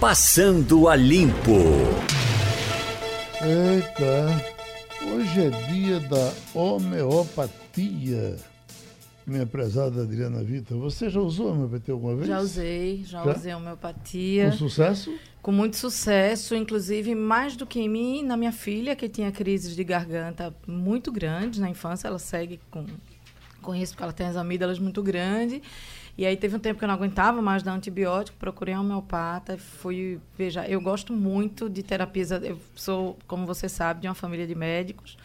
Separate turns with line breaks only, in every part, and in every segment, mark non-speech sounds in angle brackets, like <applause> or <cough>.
Passando a Limpo.
Eita, hoje é dia da homeopatia. Minha prezada Adriana Vitor, você já usou homeopatia alguma vez?
Já usei, já,
Já?
usei homeopatia.
Com sucesso?
Com muito sucesso, inclusive mais do que em mim, na minha filha, que tinha crises de garganta muito grandes na infância. Ela segue com, com isso, porque ela tem as amígdalas muito grandes. E aí teve um tempo que eu não aguentava mais dar antibiótico, procurei um homeopata, fui, veja, eu gosto muito de terapias, eu sou, como você sabe, de uma família de médicos,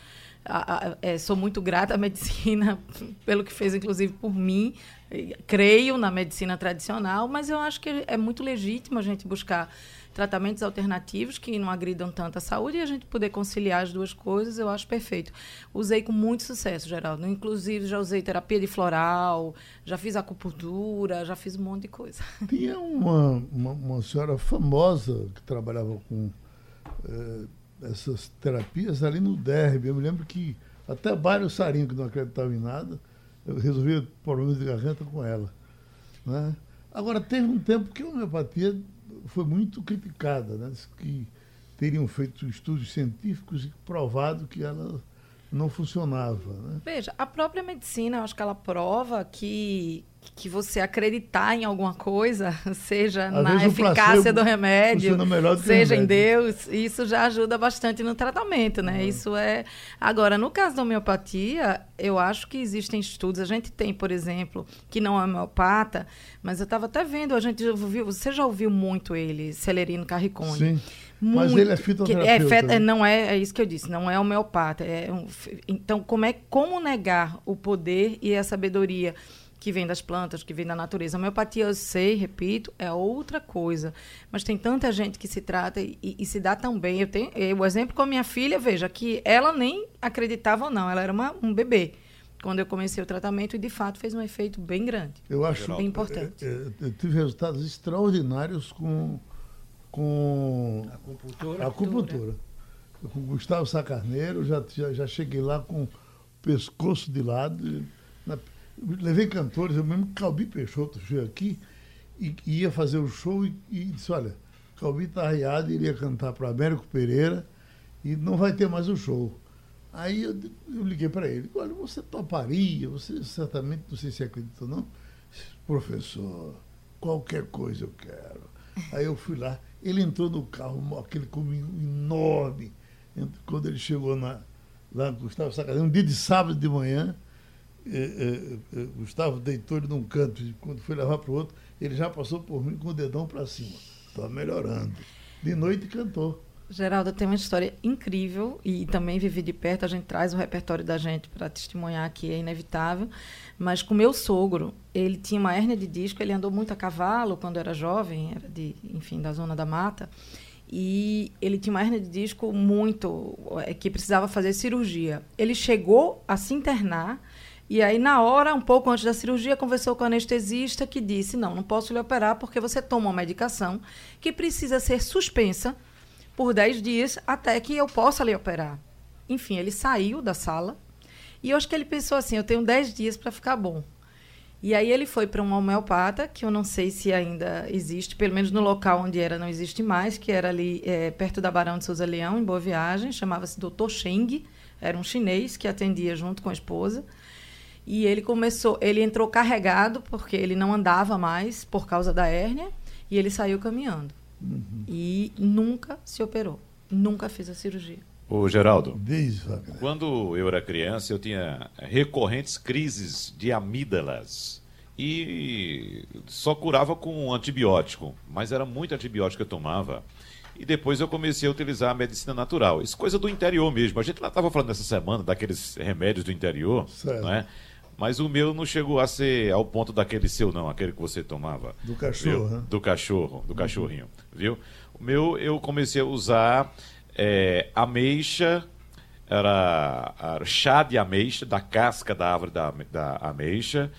a- a- é, sou muito grata à medicina <laughs> pelo que fez, inclusive, por mim. Creio na medicina tradicional, mas eu acho que é muito legítimo a gente buscar tratamentos alternativos que não agridam tanto a saúde e a gente poder conciliar as duas coisas, eu acho perfeito. Usei com muito sucesso, Geraldo. Inclusive, já usei terapia de floral, já fiz acupuntura, já fiz um monte de coisa. <laughs>
Tinha uma, uma, uma senhora famosa que trabalhava com eh, essas terapias ali no Derby. Eu me lembro que até Mário Sarinho, que não acreditava em nada, eu resolvia problemas de garganta com ela. Né? Agora, teve um tempo que a homeopatia foi muito criticada, né? Que teriam feito estudos científicos e provado que ela não funcionava. Né?
Veja, a própria medicina, acho que ela prova que, que você acreditar em alguma coisa, <laughs> seja
Às
na eficácia do remédio,
do
seja em
remédio.
Deus, isso já ajuda bastante no tratamento, né?
Uhum.
Isso é. Agora, no caso da homeopatia, eu acho que existem estudos. A gente tem, por exemplo, que não é homeopata, mas eu estava até vendo, a gente já ouviu, você já ouviu muito ele, Celerino Carricone.
Sim. Mas ele é fitoterapeuta,
É,
né?
não é, é isso que eu disse, não é homeopata. É um então, como é como negar o poder e a sabedoria que vem das plantas, que vem da natureza? A homeopatia, eu sei, repito, é outra coisa. Mas tem tanta gente que se trata e, e se dá tão bem. Eu tenho eu, o exemplo com a minha filha, veja, que ela nem acreditava ou não, ela era uma, um bebê. Quando eu comecei o tratamento, e de fato fez um efeito bem grande.
Eu acho
Bem importante.
é, é, eu tive resultados extraordinários com, com
Acupuntura.
a acupuntura. Eu, Com Gustavo Sacarneiro, já, já, já cheguei lá com o pescoço de lado. Levei cantores, eu mesmo, Calbi Peixoto veio aqui e, e ia fazer o show e, e disse, olha, Calbi está arriado, iria cantar para Américo Pereira e não vai ter mais o show. Aí eu, eu liguei para ele, olha, você toparia, você certamente, não sei se acredita ou não, professor, qualquer coisa eu quero. Aí eu fui lá, ele entrou no carro, aquele cominho enorme. Quando ele chegou na, lá no Gustavo Sacarino, um dia de sábado de manhã, eh, eh, eh, Gustavo deitou ele num canto, e quando foi levar para o outro, ele já passou por mim com o dedão para cima. Está melhorando. De noite cantou.
Geraldo tem uma história incrível e também vivi de perto. A gente traz o repertório da gente para testemunhar aqui, é inevitável. Mas com meu sogro, ele tinha uma hérnia de disco, ele andou muito a cavalo quando era jovem, era de, enfim, da zona da mata. E ele tinha uma hérnia de disco muito. é, que precisava fazer cirurgia. Ele chegou a se internar. E aí, na hora, um pouco antes da cirurgia, conversou com o anestesista que disse: Não, não posso lhe operar porque você toma uma medicação que precisa ser suspensa por 10 dias até que eu possa lhe operar. Enfim, ele saiu da sala e eu acho que ele pensou assim: eu tenho 10 dias para ficar bom. E aí ele foi para um homeopata, que eu não sei se ainda existe, pelo menos no local onde era não existe mais, que era ali eh, perto da Barão de Souza Leão, em Boa Viagem, chamava-se Dr. Sheng, era um chinês que atendia junto com a esposa. E ele começou, ele entrou carregado porque ele não andava mais por causa da hérnia e ele saiu caminhando. E nunca se operou, nunca fez a cirurgia.
Ô, Geraldo,
Diz,
quando eu era criança, eu tinha recorrentes crises de amígdalas. E só curava com antibiótico, mas era muito antibiótico que eu tomava. E depois eu comecei a utilizar a medicina natural. Isso é coisa do interior mesmo. A gente lá estava falando essa semana daqueles remédios do interior,
Certo.
não é? Mas o meu não chegou a ser ao ponto daquele seu, não, aquele que você tomava.
Do cachorro,
viu?
né?
Do cachorro, do cachorrinho, viu? O meu eu comecei a usar é, ameixa, era, era chá de ameixa, da casca da árvore da, da ameixa,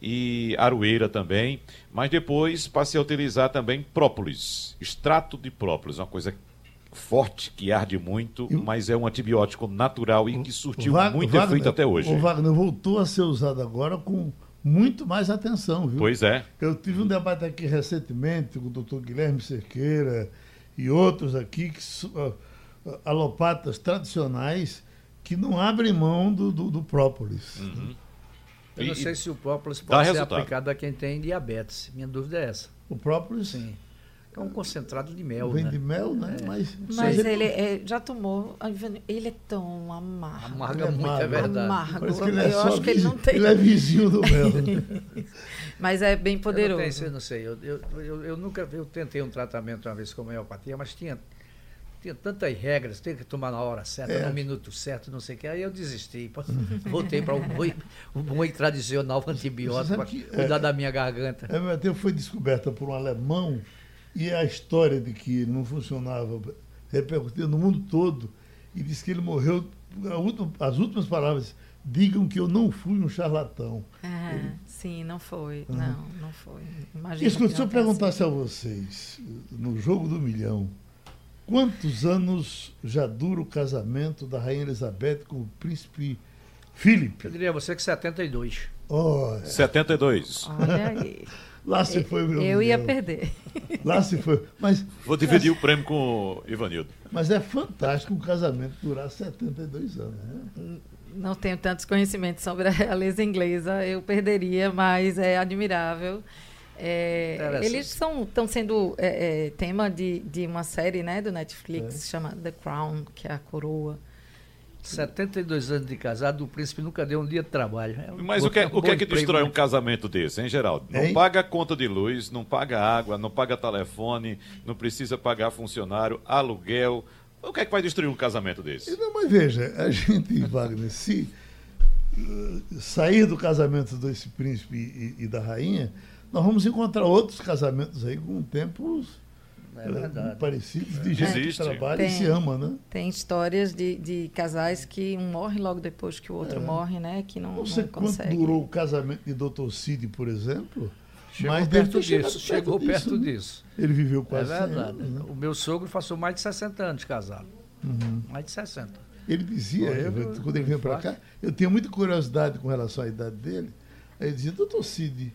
e aroeira também, mas depois passei a utilizar também própolis, extrato de própolis, uma coisa forte que arde muito,
E-
mas é um antibiótico natural e que surtiu
Va-
muito
Wagner-
efeito até hoje.
O Wagner voltou a ser usado agora com muito mais atenção, viu?
Pois é.
Eu tive um debate aqui recentemente com o doutor Guilherme Cerqueira e outros aqui, que, uh, alopatas tradicionais, que não abrem mão do, do, do própolis.
Uhum.
Eu não
E-
sei se o própolis pode ser
resultado.
aplicado a quem tem diabetes. Minha dúvida é essa.
O própolis
Sim. É um concentrado de mel,
vem
né?
de mel, né? Mas,
Mas ele é- já tomou. a Ele é tão amargo.
Amarga
É
muito, é
amargo.
verdade.
Amargo.
parece que ele é
eu acho que ele não tem.
ele é vizinho do mel. <laughs>
Mas é bem
Eu não,
poderoso.
tenho, eu não sei. Eu, eu, eu, eu nunca eu tentei um tratamento uma vez com homeopatia, mas tinha, tinha tantas regras, tem que tomar na hora certa,
É.
no minuto certo, não sei o que. Aí eu desisti. <laughs> Voltei para o bom, o bom e tradicional antibiótico para cuidar
é,
da minha garganta.
A homeopatia foi descoberta por um alemão e a história de que não funcionava repercutiu no mundo todo e disse que ele morreu. a última- as últimas palavras, digam que eu não fui um charlatão.
Ah, sim, não foi.
Uhum.
Não, não foi. Imagina
Escuta, se eu perguntasse a vocês, no jogo do milhão, quantos anos já dura o casamento da Rainha Elizabeth com o príncipe
Eu
Philip?
diria a você que 72.
Oh,
72.
sido. Olha aí.
Lá se foi o meu
Eu ia
milhão.
perder.
Lá se foi. Mas,
Vou dividir o prêmio com o Ivanildo.
mas é fantástico um casamento durar 72 anos. Né?
Não tenho tantos conhecimentos sobre a realeza inglesa, eu perderia, mas é admirável. É, eles são estão sendo é, é, tema de, de uma série né, do Netflix que se chama The Crown, que é a coroa.
72 anos de casado, o príncipe nunca deu um dia de trabalho. É um
Mas o que,
é
o que é que
emprego,
destrói
né?
um casamento desse, hein, Geraldo? Não
Hein?
paga conta de luz, não paga água, não paga telefone, não precisa pagar funcionário, aluguel. O que é que vai destruir um casamento desse?
Não, mas veja, a gente, <laughs> Wagner, se uh, sair do casamento desse príncipe e, e da rainha, nós vamos encontrar outros casamentos aí com tempos
É verdade.
parecidos de gente
Existe.
que trabalha e
Tem.
se ama, né?
Tem histórias de, de casais que um morre logo depois que o outro morre, né? Que não,
Não sei
não
quanto
consegue.
durou o casamento de Dr. Cid, por exemplo,
Chegou
mas
perto disso. Chegou perto
né?
disso.
Ele viveu
É
quase 100
verdade.
anos, né?
O meu sogro passou mais de 60 anos de casado.
Uhum.
Mais de 60.
Ele dizia,
Morreu
eu- quando ele veio para cá, eu tinha muita curiosidade com relação à idade dele. Aí ele dizia, doutor Cid,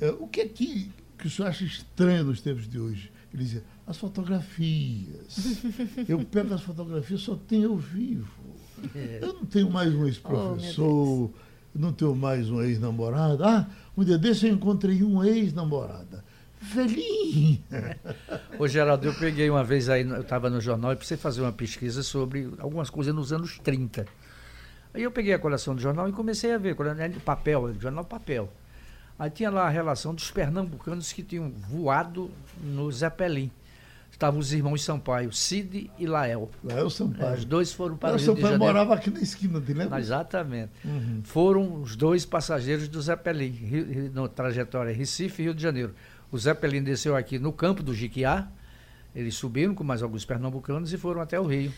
eh, o que é que, que o senhor acha estranho nos tempos de hoje? Ele dizia, as fotografias. <laughs> Eu pego as fotografias, só tenho eu vivo.
É.
Eu não tenho mais um ex-professor, não tenho mais um ex-namorado. Ah, um dia desse eu encontrei uma ex-namorada. Velhinha.
Ô, Geraldo, eu peguei uma vez aí, eu estava no jornal e precisei fazer uma pesquisa sobre algumas coisas nos anos 30. Aí eu peguei a coleção do jornal e comecei a ver, papel, jornal papel. Aí tinha lá a relação dos pernambucanos que tinham voado no Zeppelin. Estavam os irmãos Sampaio, Cid e Lael.
Lá é
É,
Sampaio.
os dois foram para
Lá
o
o
Rio de
Sampaio
Janeiro.
morava aqui na esquina, te lembra?
Exatamente.
Uhum.
Foram os dois passageiros do Zeppelin, Rio- na trajetória Recife e Rio de Janeiro. O Zeppelin desceu aqui no campo do Jiquiá, eles subiram com mais alguns pernambucanos e foram até o Rio.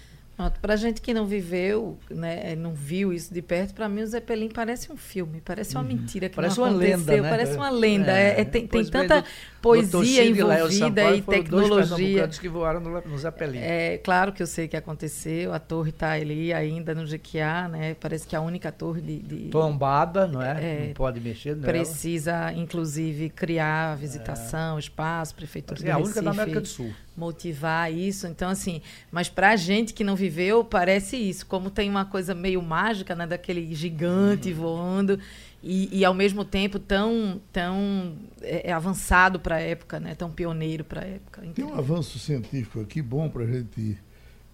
Para gente que não viveu, né, não viu isso de perto, para mim o Zeppelin parece um filme, parece uma mentira que
Parece
não
uma
aconteceu,
lenda, né?
parece uma lenda. É, é, tem, tem
bem,
tanta
do-
poesia envolvida e
Dois
tecnologia.
pernambucanos que voaram no, no Zeppelin.
É claro que eu sei que aconteceu, a torre está ali ainda no Jequiá, né? Parece que a única torre de, de-
Tombada, não é?
É,
não pode mexer nela.
precisa, inclusive, criar visitação, espaço, prefeitura
É a única da América do Sul.
Motivar isso. Então, assim, mas pra gente que não viveu, parece isso. Como tem uma coisa meio mágica, né? Daquele gigante voando e, e, ao mesmo tempo tão, tão é, é, avançado para a época, né? Tão pioneiro para a época.
Tem um avanço científico aqui bom para a gente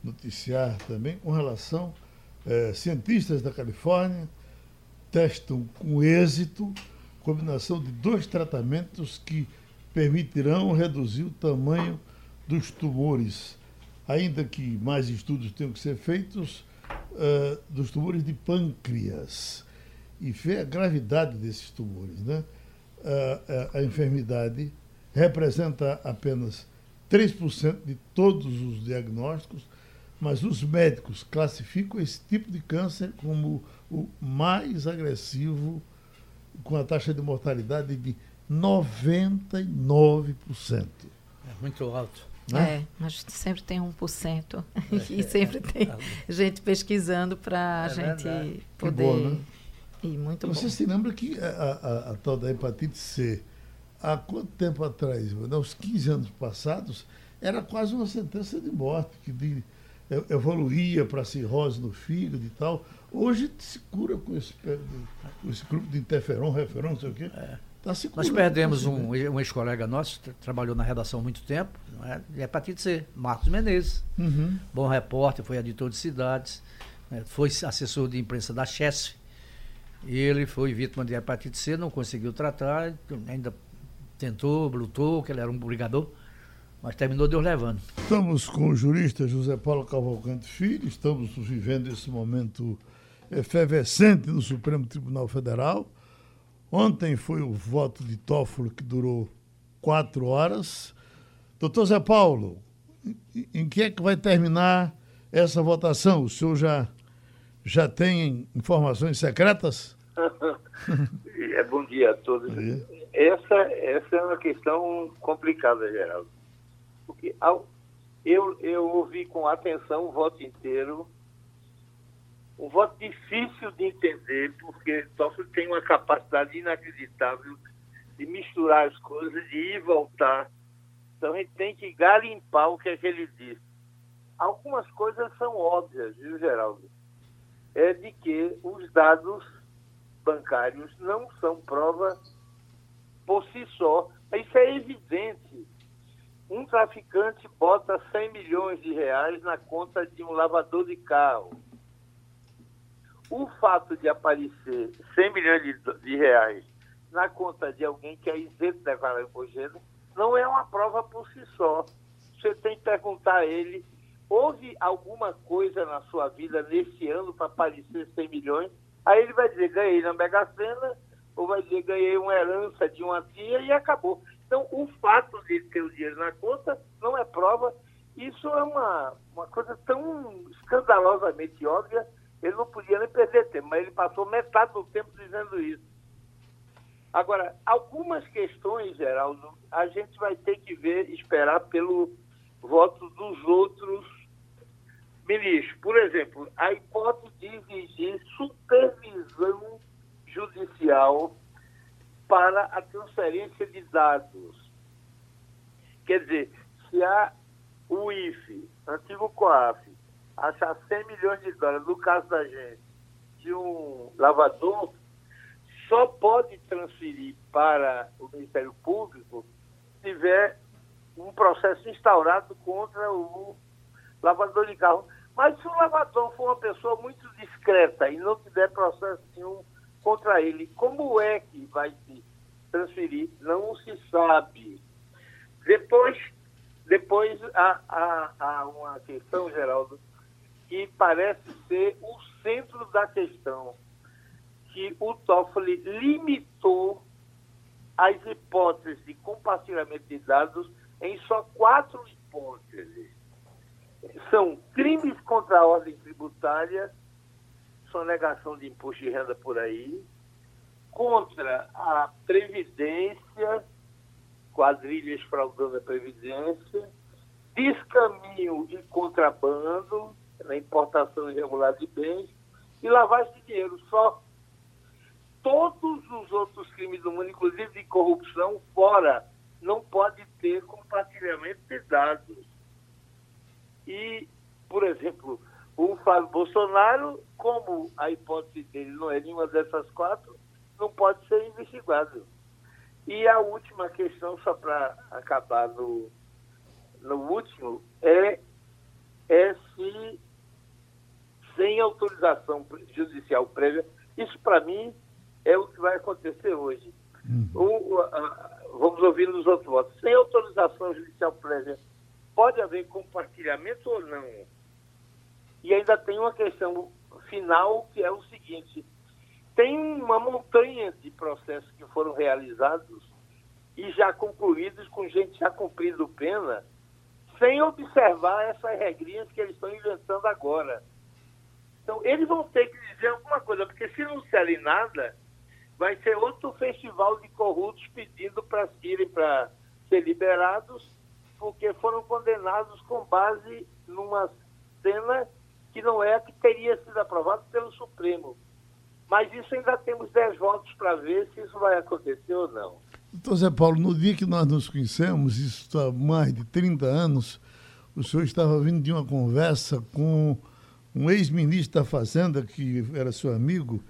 noticiar também com relação. eh, cientistas da Califórnia testam com êxito combinação de dois tratamentos que permitirão reduzir o tamanho dos tumores, ainda que mais estudos tenham que ser feitos, eh, dos tumores de pâncreas. E ver a gravidade desses tumores. Né? A- a- a enfermidade representa apenas 3% de todos os diagnósticos, mas os médicos classificam esse tipo de câncer como o mais agressivo, com a taxa de mortalidade de 99%.
É muito alto.
Né?
É, mas sempre tem 1%. <laughs> e sempre tem <laughs> gente pesquisando para a
É
gente
verdade.
poder
bom, né?
E muito
Você
bom.
se lembra que a, a- a tal da hepatite C, há quanto tempo atrás, nos 15 anos passados, era quase uma sentença de morte, que de- evoluía para cirrose no fígado e tal. Hoje se cura com esse, com esse grupo de interferon, referon, não sei o quê. Tá
Nós perdemos um, um ex-colega nosso, tra- trabalhou na redação há muito tempo, não é? de hepatite C, Marcos Menezes.
Uhum.
Bom repórter, foi editor de cidades, né, foi assessor de imprensa da Chesf. E ele foi vítima de hepatite C, não conseguiu tratar, ainda tentou, lutou, que ele era um brigador, mas terminou Deus levando.
Estamos com o jurista José Paulo Cavalcante Filho, estamos vivendo esse momento efervescente no Supremo Tribunal Federal. Ontem foi o voto de Toffolo que durou quatro horas. Doutor Zé Paulo, em- em que é que vai terminar essa votação? O senhor já, já tem informações secretas? <laughs>
É, bom dia a todos.
É.
Essa, essa é uma questão complicada, Geraldo. Porque ao, eu, eu ouvi com atenção o voto inteiro. Um voto difícil de entender, porque Toffoli tem uma capacidade inacreditável de misturar as coisas, de ir e voltar. Então a gente tem que garimpar o que é que ele disse. Algumas coisas são óbvias, viu, Geraldo? É de que os dados bancários não são prova por si só. Isso é evidente. Um traficante bota 100 milhões de reais na conta de um lavador de carro. O fato de aparecer 100 milhões de, de reais na conta de alguém que é isento de renda não é uma prova por si só. Você tem que perguntar a ele: houve alguma coisa na sua vida nesse ano para aparecer 100 milhões? Aí ele vai dizer: ganhei na Mega Sena, ou vai dizer: ganhei uma herança de uma tia e acabou. Então, o fato de ter o dinheiro na conta não é prova. Isso é uma, uma coisa tão escandalosamente óbvia, ele não podia nem perder tempo, mas ele passou metade do tempo dizendo isso. Agora, algumas questões, Geraldo, a gente vai ter que ver, esperar pelo voto dos outros ministros. Por exemplo, a hipótese de exigir supervisão judicial para a transferência de dados. Quer dizer, se a o IFE, antigo COAF, achar 100 milhões de dólares, no caso da gente, de um lavador, só pode transferir para o Ministério Público se tiver um processo instaurado contra o lavador de carro. Mas se o lavador for uma pessoa muito discreta e não tiver processo nenhum contra ele, como é que vai se transferir? Não se sabe. Depois, depois há, há, há uma questão, Geraldo, que parece ser o centro da questão, que o Toffoli limitou as hipóteses de compartilhamento de dados em só quatro hipóteses. São crimes contra a ordem tributária, sonegação de imposto de renda por aí, contra a Previdência, quadrilhas fraudando a Previdência, descaminho e contrabando, na importação irregular de bens, e lavagem de dinheiro. Só todos os outros crimes do mundo, inclusive de corrupção, fora, não pode ter compartilhamento de dados. E, por exemplo, o Flávio Bolsonaro, como a hipótese dele não é nenhuma dessas quatro, não pode ser investigado. E a última questão, só para acabar no, no último, é, é se, sem autorização judicial prévia, isso para mim é o que vai acontecer hoje. O- o- a- vamos ouvir nos outros votos. Sem autorização judicial prévia, pode haver compartilhamento ou não? E ainda tem uma questão final que é o seguinte: tem uma montanha de processos que foram realizados e já concluídos com gente já cumprindo pena, sem observar essas regrinhas que eles estão inventando agora. Então, eles vão ter que dizer alguma coisa, porque se não disserem nada, vai ser outro festival de corruptos pedindo para irem para ser liberados, porque foram condenados com base numa cena que não é a que teria sido aprovada pelo Supremo. Mas isso ainda temos 10 votos para ver se isso vai acontecer ou não.
Doutor Zé Paulo, no dia que nós nos conhecemos, isso há mais de 30 anos, o senhor estava vindo de uma conversa com um ex-ministro da Fazenda, que era seu amigo,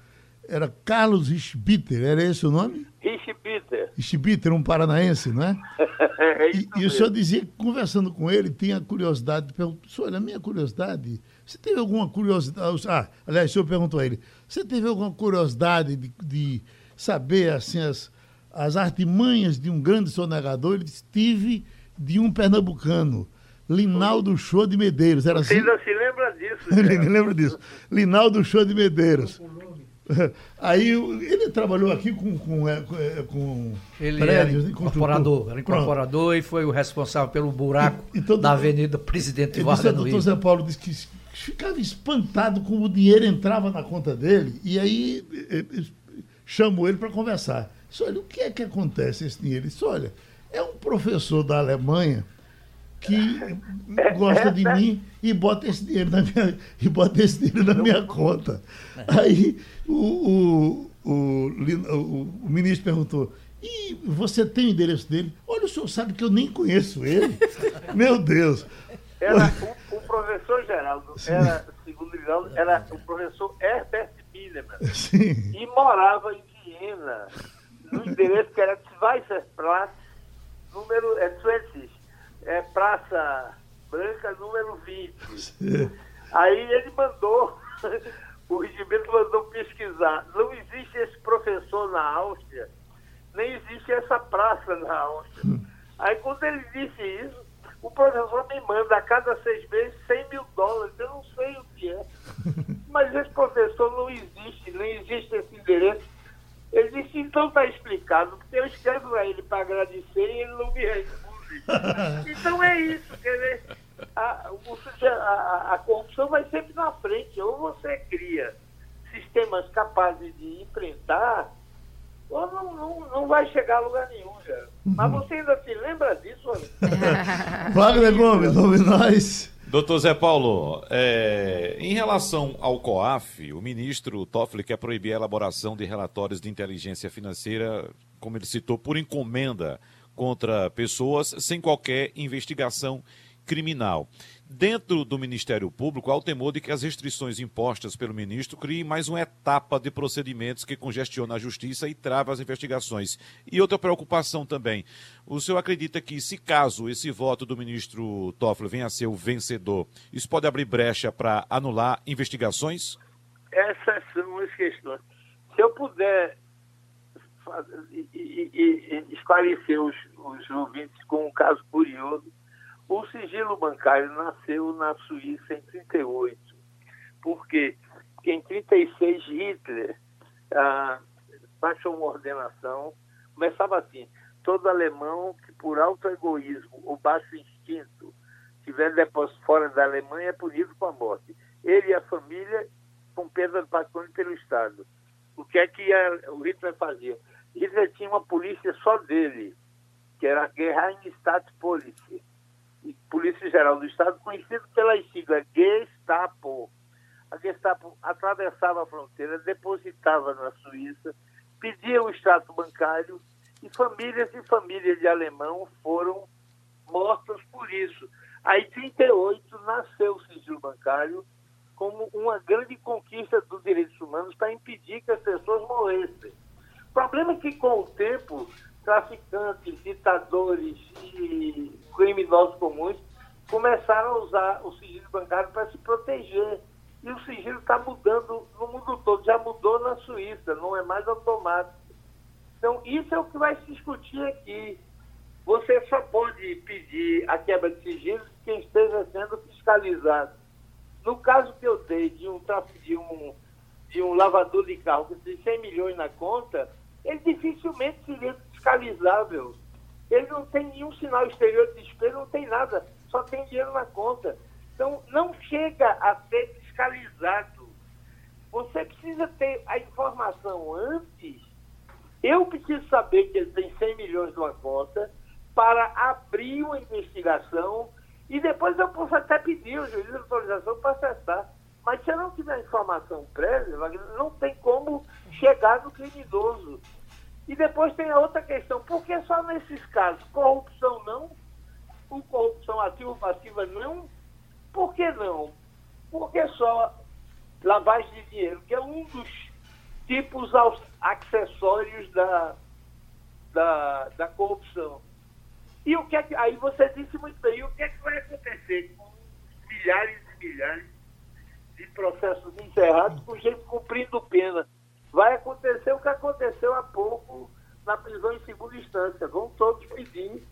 era Carlos Richbiter, era esse o nome?
Richbiter.
Richbiter, um paranaense, não é? <laughs>
é
e, e o senhor dizia que, conversando com ele, tinha curiosidade, perguntou, olha, a minha curiosidade, você teve alguma curiosidade, ah, aliás, o senhor perguntou a ele, você teve alguma curiosidade de, de saber, assim, as, as artimanhas de um grande sonegador? Ele disse, tive de um pernambucano, Linaldo Show de Medeiros, era
Você
assim?
ainda <laughs> se lembra disso,
Ele lembra disso. Linaldo Show de Medeiros. <laughs> Aí o- ele trabalhou aqui com, com, é, com, é, com
Ele
prédios,
era
né,
incorporador, era
Pronto.
incorporador e foi o responsável pelo buraco
E- e todo-
da Avenida Presidente Vargas
o doutor. Zé Paulo disse que ficava espantado como o dinheiro entrava na conta dele. E aí eh, eh, chamou ele para conversar. Disse, olha, o que é que acontece esse dinheiro? Ele disse, olha, é um professor da Alemanha que gosta de mim e bota esse dinheiro na minha, e bota esse dinheiro na minha conta. Aí o, o, o, o- ministro perguntou, e você tem o endereço dele? Olha, o senhor sabe que eu nem conheço ele. <laughs> Meu Deus.
Era o, o professor Geraldo, era, segundo o Geraldo, era o professor Herbert Millemann.
Sim.
e morava em Viena, no endereço que era Weisserplatz, número é 20, é Praça Branca, número 20. Aí ele mandou, <laughs> o regimento mandou pesquisar. Não existe esse professor na Áustria, nem existe essa praça na Áustria. Aí quando ele disse isso, o professor me manda a cada seis meses 100 mil dólares. Eu não sei o que é. <laughs> Mas esse professor não existe, nem existe esse endereço. Ele disse, então está explicado, porque eu escrevo a ele para agradecer e ele não me responde. <laughs> Então é isso, quer dizer, a, a- a corrupção vai sempre na frente. Ou você cria sistemas capazes de enfrentar, ou não, não, não vai chegar a lugar nenhum, já. Mas você ainda se lembra disso? <laughs>
Wagner Gomes, nome nós.
Doutor Zé Paulo, é, em relação ao COAF, o ministro Toffoli quer proibir a elaboração de relatórios de inteligência financeira, como ele citou, por encomenda contra pessoas sem qualquer investigação criminal. Dentro do Ministério Público, há o temor de que as restrições impostas pelo ministro criem mais uma etapa de procedimentos que congestiona a justiça e trava as investigações. E outra preocupação também. O senhor acredita que, se caso esse voto do ministro Toffoli venha a ser o vencedor, isso pode abrir brecha para anular investigações?
Essas são as questões. Se eu puder e- e- e- esclarecer os, os ouvintes com um caso curioso, o sigilo bancário nasceu na Suíça em 38. Por quê? Porque em 36 Hitler ah, baixou uma ordenação, começava assim, todo alemão que por alto egoísmo ou baixo instinto tiver depósito fora da Alemanha é punido com a morte. Ele e a família com perda de patrimônio pelo Estado. O que é que a- o Hitler fazia? Hitler tinha uma polícia só dele, que era a Geheimstaatspolizei, e Polícia Geral do Estado, conhecido pelas siglas Gestapo. A Gestapo atravessava a fronteira, depositava na Suíça, pedia o extrato bancário e famílias e famílias de alemão foram mortas por isso. Aí, em 38, nasceu o sigilo bancário como uma grande conquista dos direitos humanos para impedir que as pessoas morressem. Problema é que, com o tempo, traficantes, ditadores e criminosos comuns começaram a usar o sigilo bancário para se proteger. E o sigilo está mudando no mundo todo. Já mudou na Suíça, não é mais automático. Então, isso é o que vai se discutir aqui. Você só pode pedir a quebra de sigilo quem esteja sendo fiscalizado. No caso que eu dei de um, de um, de um lavador de carro que tem 100 milhões na conta, ele dificilmente seria fiscalizável. Ele não tem nenhum sinal exterior de despejo, não tem nada, só tem dinheiro na conta. Então, não chega a ser fiscalizado. Você precisa ter a informação antes. Eu preciso saber que ele tem 100 milhões numa conta para abrir uma investigação e depois eu posso até pedir o juiz de autorização para acessar. Mas se eu não tiver informação prévia, não tem como chegar no criminoso. E depois tem a outra questão, por que só nesses casos? Corrupção não, com corrupção ativa ou passiva não? Por que não? Por que só lavagem de dinheiro, que é um dos tipos acessórios da, da, da corrupção. E o que é que, aí você disse muito bem, o que é que vai acontecer com milhares e milhares de processos encerrados com gente cumprindo pena? Vai acontecer o que aconteceu há pouco na prisão em segunda instância. Vão todos pedir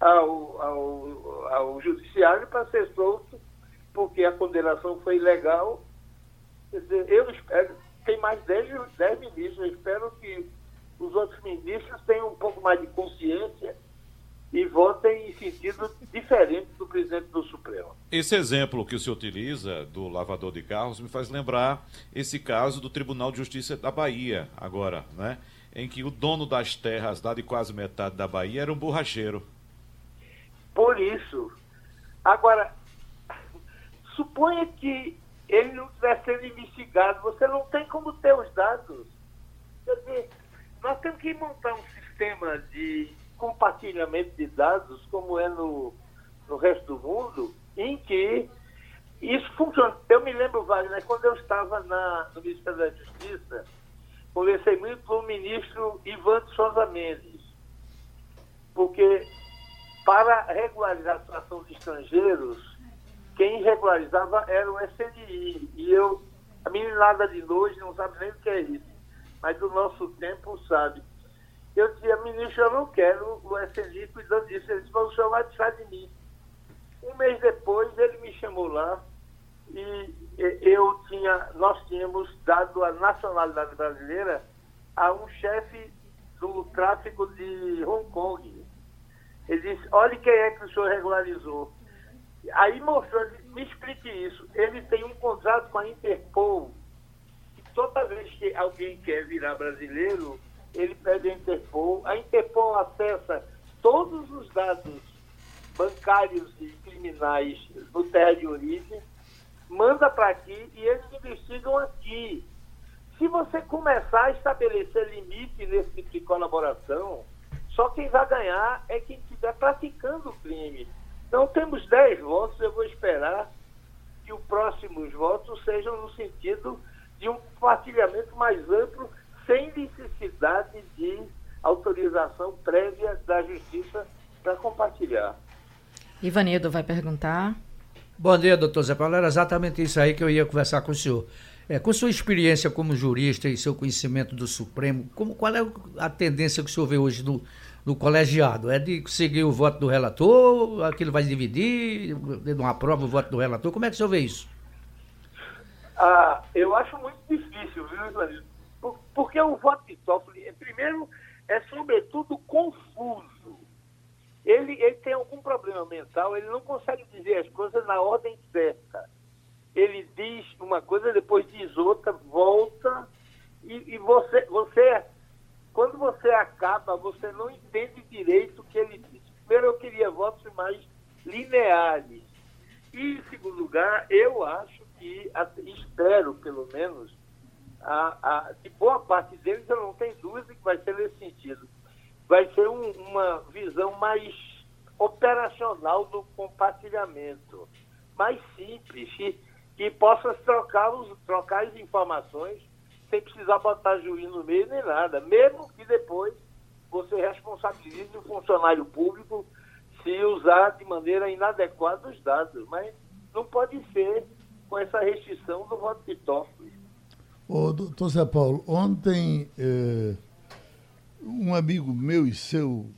ao, ao, ao judiciário para ser solto, porque a condenação foi ilegal. Quer dizer, eu espero, tem mais 10, 10 ministros, eu espero que os outros ministros tenham um pouco mais de consciência e votem em sentido diferente do presidente do Supremo.
Esse exemplo que o senhor utiliza do lavador de carros me faz lembrar esse caso do Tribunal de Justiça da Bahia, agora, né? Em que o dono das terras, lá de quase metade da Bahia, era um borracheiro.
Por isso. Agora, suponha que ele não tivesse sendo investigado, você não tem como ter os dados. Quer dizer, nós temos que montar um sistema de compartilhamento de dados, como é no, no resto do mundo, em que isso funciona. Eu me lembro, Wagner, quando eu estava na, no Ministério da Justiça, conversei muito com o ministro Ivan de Souza Mendes, porque para regularizar a situação de estrangeiros, quem regularizava era o SNI. E eu, a meninada de hoje não sabe nem o que é isso mas do nosso tempo sabe. Eu dizia, ministro, eu não quero o SNI cuidando disso. Ele disse, o senhor vai deixar de mim. Um mês depois, ele me chamou lá e eu tinha, nós tínhamos dado a nacionalidade brasileira a um chefe do tráfico de Hong Kong. Ele disse, olha quem é que o senhor regularizou. Aí mostrou, me explique isso. Ele tem um contrato com a Interpol toda vez que alguém quer virar brasileiro, ele pede a Interpol. A Interpol acessa todos os dados bancários e criminais do terra de origem, manda para aqui e eles investigam aqui. Se você começar a estabelecer limite nesse tipo de colaboração, só quem vai ganhar é quem estiver praticando o crime. Então temos 10 votos, eu vou esperar que os próximos votos sejam no sentido de um compartilhamento mais amplo, sem necessidade de autorização prévia da Justiça para compartilhar.
Ivanildo vai perguntar.
Bom dia, doutor Zé Paulo. Era exatamente isso aí que eu ia conversar com o senhor. É, com sua experiência como jurista e seu conhecimento do Supremo, como, qual é a tendência que o senhor vê hoje no, no colegiado? É de seguir o voto do relator, aquilo vai dividir, não aprova o voto do relator? Como é que o senhor vê isso?
Ah, eu acho muito difícil, viu, Ivanildo? Porque o voto de Toffoli, primeiro, é sobretudo confuso. Ele, ele tem algum problema mental, ele não consegue dizer as coisas na ordem certa. Ele diz uma coisa, depois diz outra, volta, e, e você, você, quando você acaba, você não entende direito o que ele diz. Primeiro, eu queria votos mais lineares. E, em segundo lugar, eu acho que espero, pelo menos, a, a, de boa parte deles, eu não tenho dúvida que vai ser nesse sentido. Vai ser um, uma visão mais operacional do compartilhamento, mais simples, que, que possa trocar, os, trocar as informações sem precisar botar juiz no meio nem nada, mesmo que depois você responsabilize o funcionário público se usar de maneira inadequada os dados. Mas não pode ser com essa restrição do voto de Toffoli. Ô,
doutor Zé Paulo, ontem é, um amigo meu e seu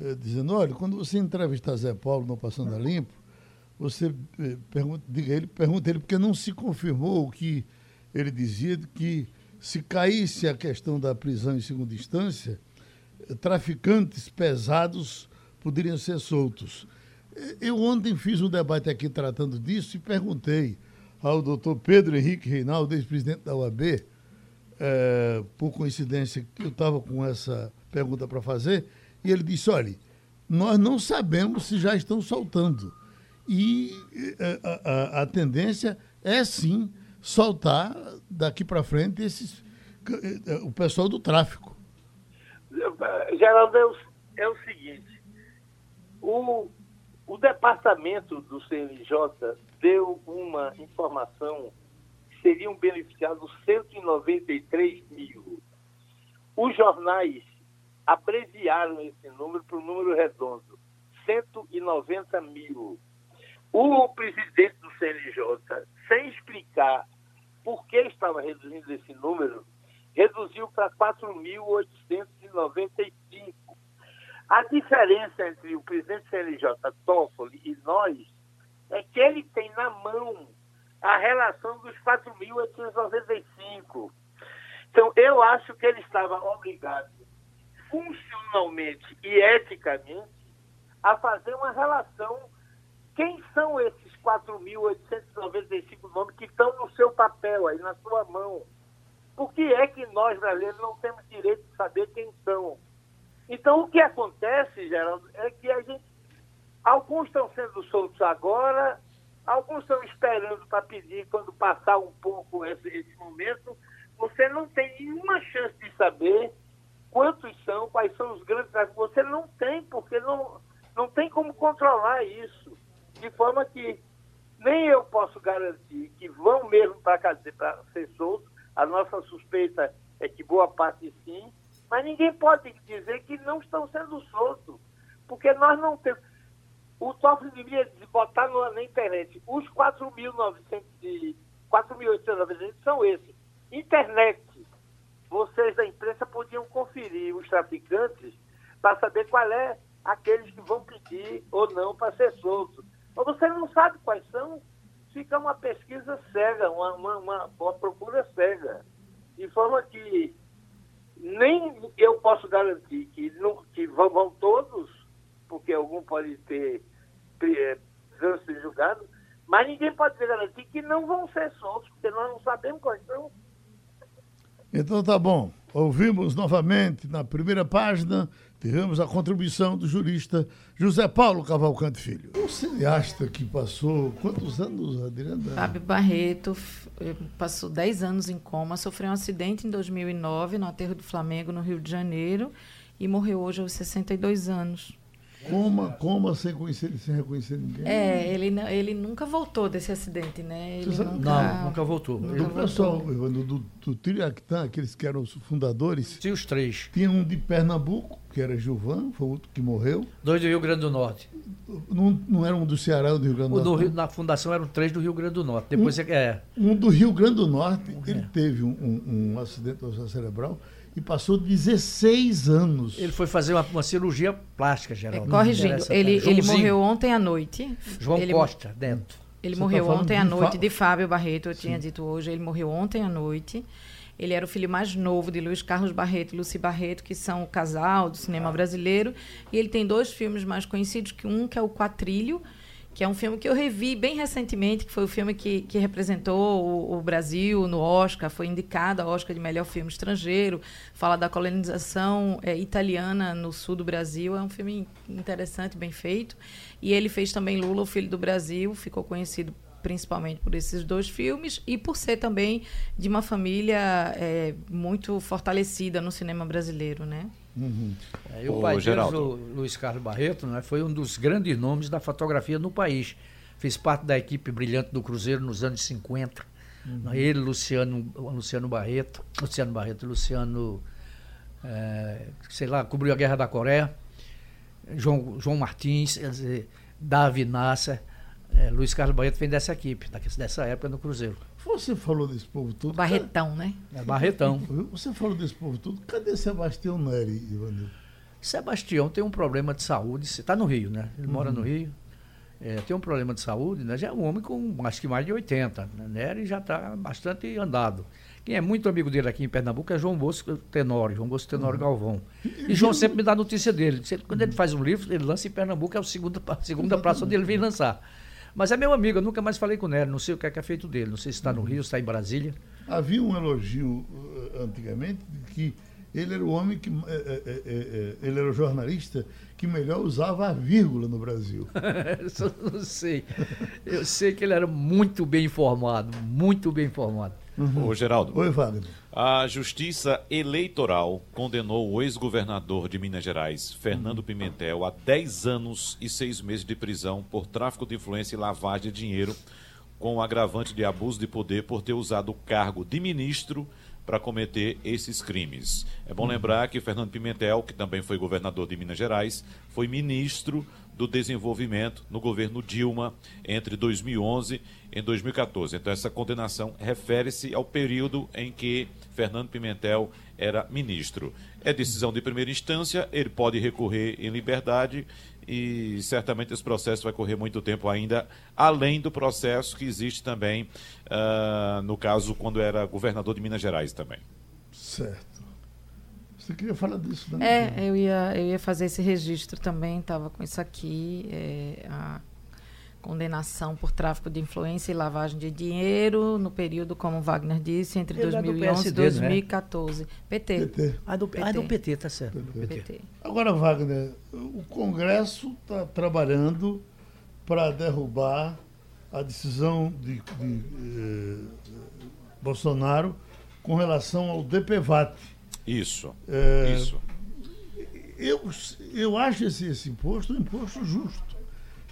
é, dizendo, olha, quando você entrevistar Zé Paulo no Passando a Limpo, você é, pergunta, diga ele, pergunta ele, porque não se confirmou o que ele dizia, que se caísse a questão da prisão em segunda instância, traficantes pesados poderiam ser soltos. Eu ontem fiz um debate aqui tratando disso e perguntei ao doutor Pedro Henrique Reinaldo, ex-presidente da UAB, é, por coincidência que eu estava com essa pergunta para fazer, e ele disse: olha, nós não sabemos se já estão soltando. E é, a, a, a tendência é sim soltar daqui para frente esses, eh, o pessoal do tráfico.
Geraldo, é o, é o seguinte, o, o departamento do CNJ deu uma informação que seriam beneficiados 193 mil. Os jornais abreviaram esse número para o número redondo, 190 mil. O presidente do CNJ, sem explicar por que estava reduzindo esse número, reduziu para 4.895. A diferença entre o presidente CNJ, Toffoli, e nós é que ele tem na mão a relação dos 4.895. Então, eu acho que ele estava obrigado, funcionalmente e eticamente, a fazer uma relação. Quem são esses 4.895 nomes que estão no seu papel, aí na sua mão? Por que é que nós, brasileiros, não temos direito de saber quem são? Então, o que acontece, Geraldo, é que a gente. Alguns estão sendo soltos agora, alguns estão esperando para pedir quando passar um pouco esse, esse momento. Você não tem nenhuma chance de saber quantos são, quais são os grandes. Você não tem, porque não, não tem como controlar isso. De forma que nem eu posso garantir que vão mesmo para para ser soltos. A nossa suspeita é que boa parte sim, mas ninguém pode dizer que não estão sendo soltos, porque nós não temos. O Toffoli devia botar na internet os 4.890 são esses. Internet. Vocês da imprensa podiam conferir os traficantes para saber qual é aqueles que vão pedir ou não para ser soltos. Mas você não sabe quais são, fica uma pesquisa cega, uma, uma, uma, uma procura cega. De forma que nem eu posso garantir que, não, que vão, vão todos, porque algum pode ter ser julgado, mas ninguém pode garantir que não vão ser soltos, porque nós não sabemos quais são.
Então tá bom. Ouvimos novamente na primeira página, tivemos a contribuição do jurista José Paulo Cavalcante Filho. Um cineasta que passou quantos anos, Adriana?
Fábio Barreto eh, passou 10 anos em coma, sofreu um acidente em 2009 no aterro do Flamengo, no Rio de Janeiro, e morreu hoje aos 62 anos.
Coma, coma sem conhecer, sem reconhecer ninguém.
É, ele, ele nunca voltou desse acidente, né? Ele
nunca, não, nunca voltou.
Nunca do pessoal, do, do, do Tiriactã, aqueles que eram os fundadores.
Tinha os três.
Tinha um de Pernambuco, que era Gilvan, foi o outro que morreu.
Dois do Rio Grande do Norte.
Não, não era um do Ceará ou do Rio Grande do,
do
Norte?
Rio, na fundação eram três do Rio Grande do Norte. Depois
um,
é.
Um do Rio Grande do Norte, é. ele teve um, um, um acidente cerebral e passou 16 anos.
Ele foi fazer uma, uma cirurgia plástica, Geraldo.
É, corrigindo, ele, ele morreu ontem à noite.
João
ele,
Costa, dentro.
Ele Você morreu tá ontem à noite Fá... de Fábio Barreto, eu Sim. tinha dito hoje. Ele morreu ontem à noite. Ele era o filho mais novo de Luiz Carlos Barreto e Luci Barreto, que são o casal do cinema ah. brasileiro. E ele tem dois filmes mais conhecidos, que um que é o Quatrilho, que é um filme que eu revi bem recentemente, que foi o filme que, que representou o, o, Brasil no Oscar, foi indicado ao Oscar de melhor filme estrangeiro, fala da colonização é, italiana no sul do Brasil, é um filme interessante, bem feito. E ele fez também Lula, o Filho do Brasil, ficou conhecido principalmente por esses dois filmes e por ser também de uma família é, muito fortalecida no cinema brasileiro, né?
Uhum. É, e o, o pai dele, o Luiz Carlos Barreto, né, foi um dos grandes nomes da fotografia no país. Fez parte da equipe brilhante do Cruzeiro nos anos 50. Uhum. Ele, Luciano, Luciano Barreto, Luciano Barreto, Luciano, é, sei lá, cobriu a Guerra da Coreia, João, João Martins, dizer, Davi Nasser, é, Luiz Carlos Barreto vem dessa equipe, dessa época no Cruzeiro.
Você falou desse povo todo.
Barretão, né?
É, Barretão.
Você falou desse povo todo. Cadê Sebastião Neri, Ivanil?
Sebastião tem um problema de saúde. Você está no Rio, né? Ele uhum. mora no Rio. É, tem um problema de saúde, né? Já é um homem com acho que mais de 80. Né? Nery já está bastante andado. Quem é muito amigo dele aqui em Pernambuco é João Bosco Tenório, João Bosco Tenório uhum. Galvão. E João sempre me dá notícia dele. Quando ele faz um livro, ele lança em Pernambuco, é a segunda, a segunda praça onde ele vem lançar. Mas é meu amigo, eu nunca mais falei com o Nery, não sei o que é, que é feito dele, não sei se está no Rio, se está em Brasília.
Havia um elogio uh, antigamente de que ele era o homem que. É, é ele era o jornalista que melhor usava a vírgula no Brasil. <laughs>
Eu não sei. Eu sei que ele era muito bem informado, muito bem informado.
Uhum. Ô, Geraldo.
Oi, Wagner.
A Justiça Eleitoral condenou o ex-governador de Minas Gerais, Fernando Pimentel, a 10 anos e 6 meses de prisão por tráfico de influência e lavagem de dinheiro, com o agravante de abuso de poder por ter usado o cargo de ministro para cometer esses crimes. É bom lembrar que Fernando Pimentel, que também foi governador de Minas Gerais, foi ministro do desenvolvimento no governo Dilma entre 2011 e 2014. Então essa condenação refere-se ao período em que Fernando Pimentel era ministro. É decisão de primeira instância, ele pode recorrer em liberdade e certamente esse processo vai correr muito tempo ainda, além do processo que existe também, uh, no caso, quando era governador de Minas Gerais também.
Certo. Você queria falar disso,
né? É, eu ia, eu ia fazer esse registro também, estava com isso aqui, é, a condenação por tráfico de influência e lavagem de dinheiro no período, como Wagner disse, entre Ele 2011 e 2014. Né? PT.
PT. Ah, do PT. Ah, do PT, tá certo.
PT. PT. Agora, Wagner, o Congresso está trabalhando para derrubar a decisão de, de eh, Bolsonaro com relação ao DPVAT.
Isso. É, isso.
Eu, eu acho esse, esse imposto um imposto justo.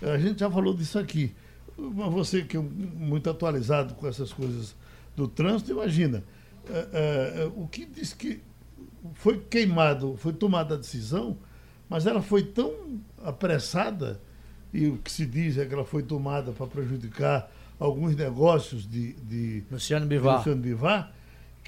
A gente já falou disso aqui. Mas você que é muito atualizado com essas coisas do trânsito, imagina. É, é, é, o que diz que foi queimado, foi tomada a decisão, mas ela foi tão apressada, e o que se diz é que ela foi tomada para prejudicar alguns negócios de, de
Luciano Bivar.
Luciano Bivar,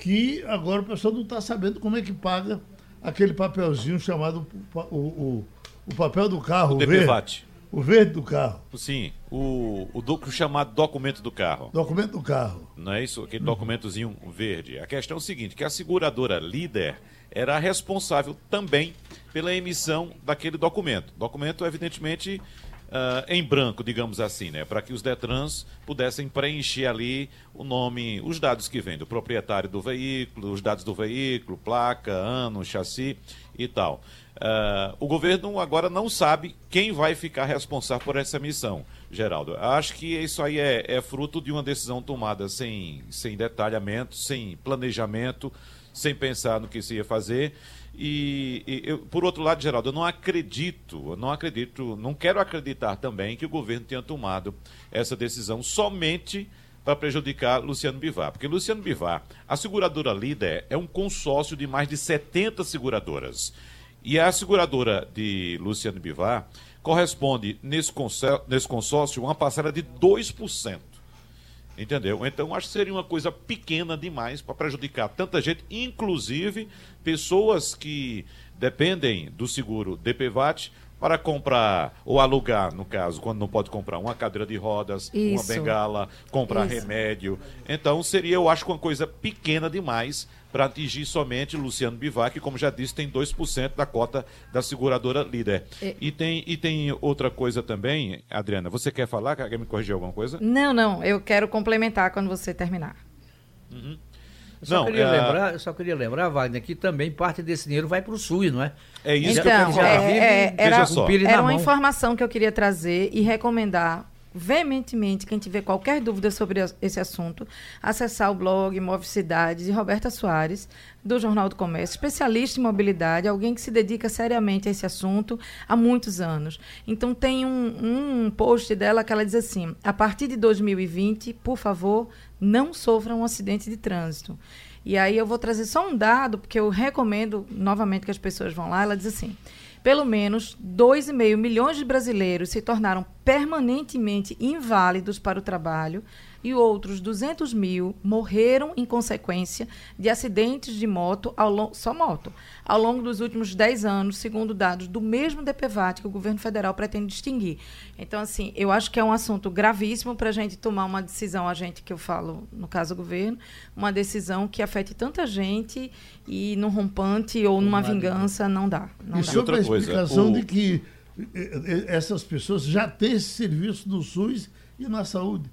que agora o pessoal não está sabendo como é que paga aquele papelzinho chamado o, o, o papel do carro. O
DPVAT.
O verde do carro.
Sim, o, o, do, o chamado documento do carro.
Documento do carro.
Não é isso? Aquele uhum. documentozinho verde. A questão é o seguinte, que a seguradora líder era responsável também pela emissão daquele documento. Documento, evidentemente, uh, em branco, digamos assim, né? Para que os Detrans pudessem preencher ali o nome, os dados que vêm do proprietário do veículo, os dados do veículo, placa, ano, chassi e tal. Uh, o governo agora não sabe quem vai ficar responsável por essa missão, Geraldo. Acho que isso aí é, é fruto de uma decisão tomada sem, sem detalhamento, sem planejamento, sem pensar no que se ia fazer. E, e eu, por outro lado, Geraldo, eu não acredito, eu não acredito, não quero acreditar também que o governo tenha tomado essa decisão somente para prejudicar Luciano Bivar. Porque Luciano Bivar, a seguradora líder, é um consórcio de mais de 70 seguradoras. E a seguradora de Luciano Bivar corresponde, nesse consórcio, uma parcela de 2%. Entendeu? Então, acho que seria uma coisa pequena demais para prejudicar tanta gente, inclusive pessoas que dependem do seguro DPVAT para comprar ou alugar, no caso, quando não pode comprar uma cadeira de rodas, Isso. uma bengala, comprar Isso. remédio. Então, seria, eu acho, uma coisa pequena demais para atingir somente Luciano Bivar, que, como já disse, tem 2% da cota da seguradora líder. É. E, tem, e tem outra coisa também, Adriana, você quer falar? Quer me corrigir alguma coisa?
Não, não, eu quero complementar quando você terminar.
Uhum. Eu só, não, queria é... lembrar, eu só queria lembrar, Wagner, que também parte desse dinheiro vai para o SUS, não é?
É isso
então, que eu é, é, era, era uma informação que eu queria trazer e recomendar veementemente quem tiver qualquer dúvida sobre esse assunto, acessar o blog Move Cidades de Roberta Soares, do Jornal do Comércio, especialista em mobilidade, alguém que se dedica seriamente a esse assunto há muitos anos. Então tem um, um post dela que ela diz assim: a partir de 2020, por favor, não sofra um acidente de trânsito. E aí eu vou trazer só um dado, porque eu recomendo novamente que as pessoas vão lá. Ela diz assim: pelo menos 2,5 milhões de brasileiros se tornaram permanentemente inválidos para o trabalho e outros 200 mil morreram em consequência de acidentes de moto, ao só moto, ao longo dos últimos 10 anos, segundo dados do mesmo DPVAT que o governo federal pretende distinguir. Então, assim, eu acho que é um assunto gravíssimo para a gente tomar uma decisão, a gente que eu falo, no caso do governo, uma decisão que afete tanta gente e num rompante ou numa vingança não dá. Não
e
dá.
sobre a explicação o... de que eh, eh, essas pessoas já têm esse serviço no SUS e na saúde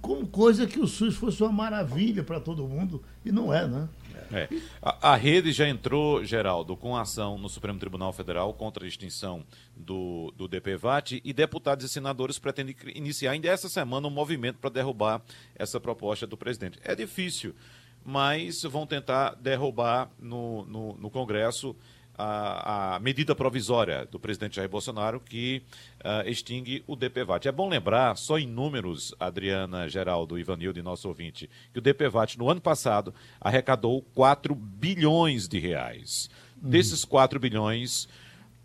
como coisa que o SUS fosse uma maravilha para todo mundo, e não é, né?
É. A, a, rede já entrou, Geraldo, com ação no Supremo Tribunal Federal contra a extinção do, do DPVAT e deputados e senadores pretendem iniciar ainda essa semana um movimento para derrubar essa proposta do presidente. É difícil, mas vão tentar derrubar no, no, no Congresso a, a, medida provisória do presidente Jair Bolsonaro que uh, extingue o DPVAT. É bom lembrar, só em números, Adriana, Geraldo, Ivanildo e nosso ouvinte, que o DPVAT no ano passado arrecadou 4 bilhões de reais. Uhum. Desses 4 bilhões,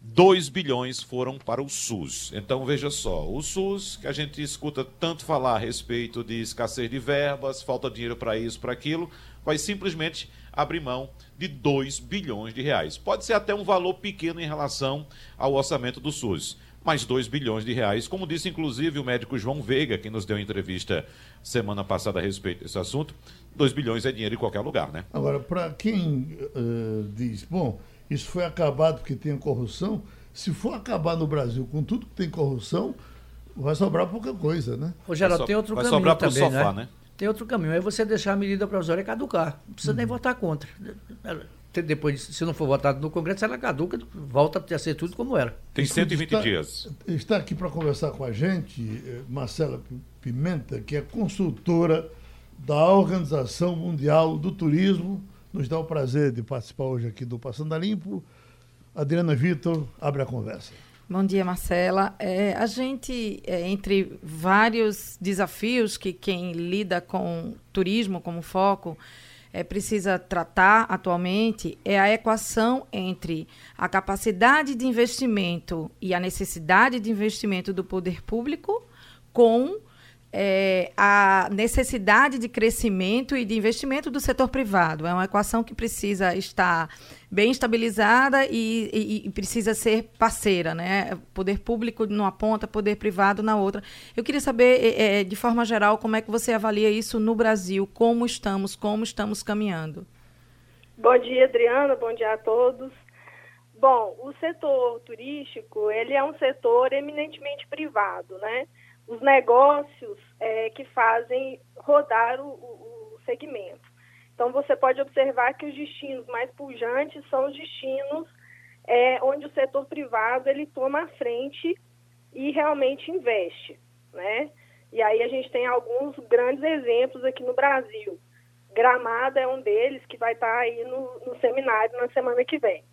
2 bilhões foram para o SUS. Então veja só, o SUS, que a gente escuta tanto falar a respeito de escassez de verbas, falta dinheiro para isso, para aquilo, vai simplesmente abrir mão de 2 bilhões de reais. Pode ser até um valor pequeno em relação ao orçamento do SUS, mas 2 bilhões de reais, como disse inclusive o médico João Veiga, que nos deu entrevista semana passada a respeito desse assunto, 2 bilhões é dinheiro em qualquer lugar, né?
Agora, para quem uh, diz, bom, isso foi acabado porque tem corrupção, se for acabar no Brasil com tudo que tem corrupção, vai sobrar pouca coisa, né?
Ô, Geraldo, tem outro
vai
caminho
sobrar
também,
sofá,
né?
né?
Tem outro caminho, é você deixar a medida provisória caducar. Não precisa nem uhum. votar contra. Depois, se não for votado no Congresso, ela caduca, volta a ser tudo como era.
Tem 120
está,
dias.
Está aqui para conversar com a gente eh, Marcela Pimenta, que é consultora da Organização Mundial do Turismo. Nos dá o prazer de participar hoje aqui do Passando a Limpo. Adriana Vitor, abre a conversa.
Bom dia, Marcela. É, a gente, é, entre vários desafios que quem lida com turismo como foco é, precisa tratar atualmente, é a equação entre a capacidade de investimento e a necessidade de investimento do poder público com é, a necessidade de crescimento e de investimento do setor privado. É uma equação que precisa estar bem estabilizada e, e, e, precisa ser parceira, né? Poder público numa ponta, poder privado na outra. Eu queria saber, é, é, de forma geral, como é que você avalia isso no Brasil, como estamos, como estamos caminhando.
Bom dia, Adriana, bom dia a todos. Bom, o setor turístico, ele é um setor eminentemente privado, né? Os negócios é, que fazem rodar o, o, segmento. Então, você pode observar que os destinos mais pujantes são os destinos é, onde o setor privado ele toma a frente e realmente investe, né? E aí a gente tem alguns grandes exemplos aqui no Brasil. Gramada é um deles que vai estar aí no, no seminário na semana que vem.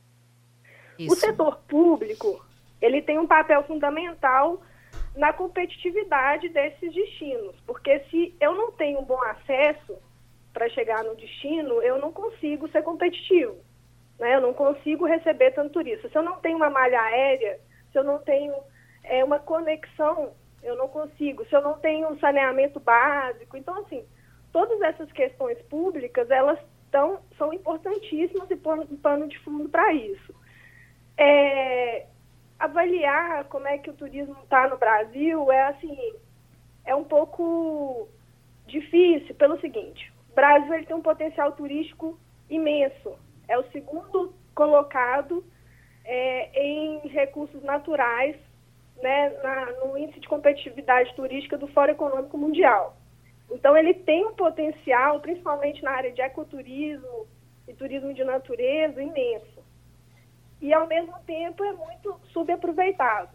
Isso. O setor público ele tem um papel fundamental na competitividade desses destinos, porque se eu não tenho um bom acesso para chegar no destino, eu não consigo ser competitivo. Né? Eu não consigo receber tanto turista. Se eu não tenho uma malha aérea, se eu não tenho é, uma conexão, eu não consigo. Se eu não tenho um saneamento básico. Então, assim, todas essas questões públicas, elas tão, são importantíssimas e um pano de fundo para isso. É, avaliar como é que o turismo está no Brasil é assim, é um pouco difícil pelo seguinte, o Brasil ele tem um potencial turístico imenso. É o segundo colocado é, em recursos naturais né, na, no índice de competitividade turística do Fórum Econômico Mundial. Então, ele tem um potencial, principalmente na área de ecoturismo e turismo de natureza, imenso. E, ao mesmo tempo, é muito subaproveitado.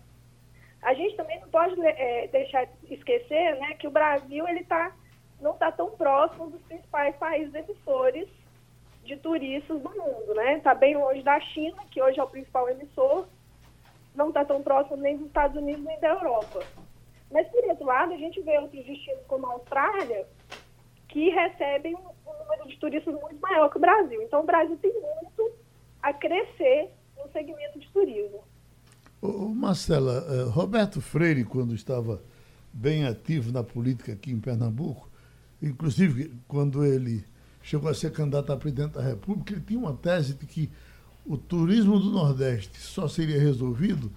A gente também não pode é, deixar de esquecer né, que o Brasil ele está não está tão próximo dos principais países emissores de turistas do mundo, né? Está bem longe da China, que hoje é o principal emissor, não está tão próximo nem dos Estados Unidos nem da Europa. Mas, por outro lado, a gente vê outros destinos como a Austrália, que recebem um, número de turistas muito maior que o Brasil. Então, o Brasil tem muito a crescer no segmento de turismo.
Ô, Marcela, uh, Roberto Freire, quando estava bem ativo na política aqui em Pernambuco, inclusive quando ele chegou a ser candidato a presidente da República, ele tinha uma tese de que o turismo do Nordeste só seria resolvido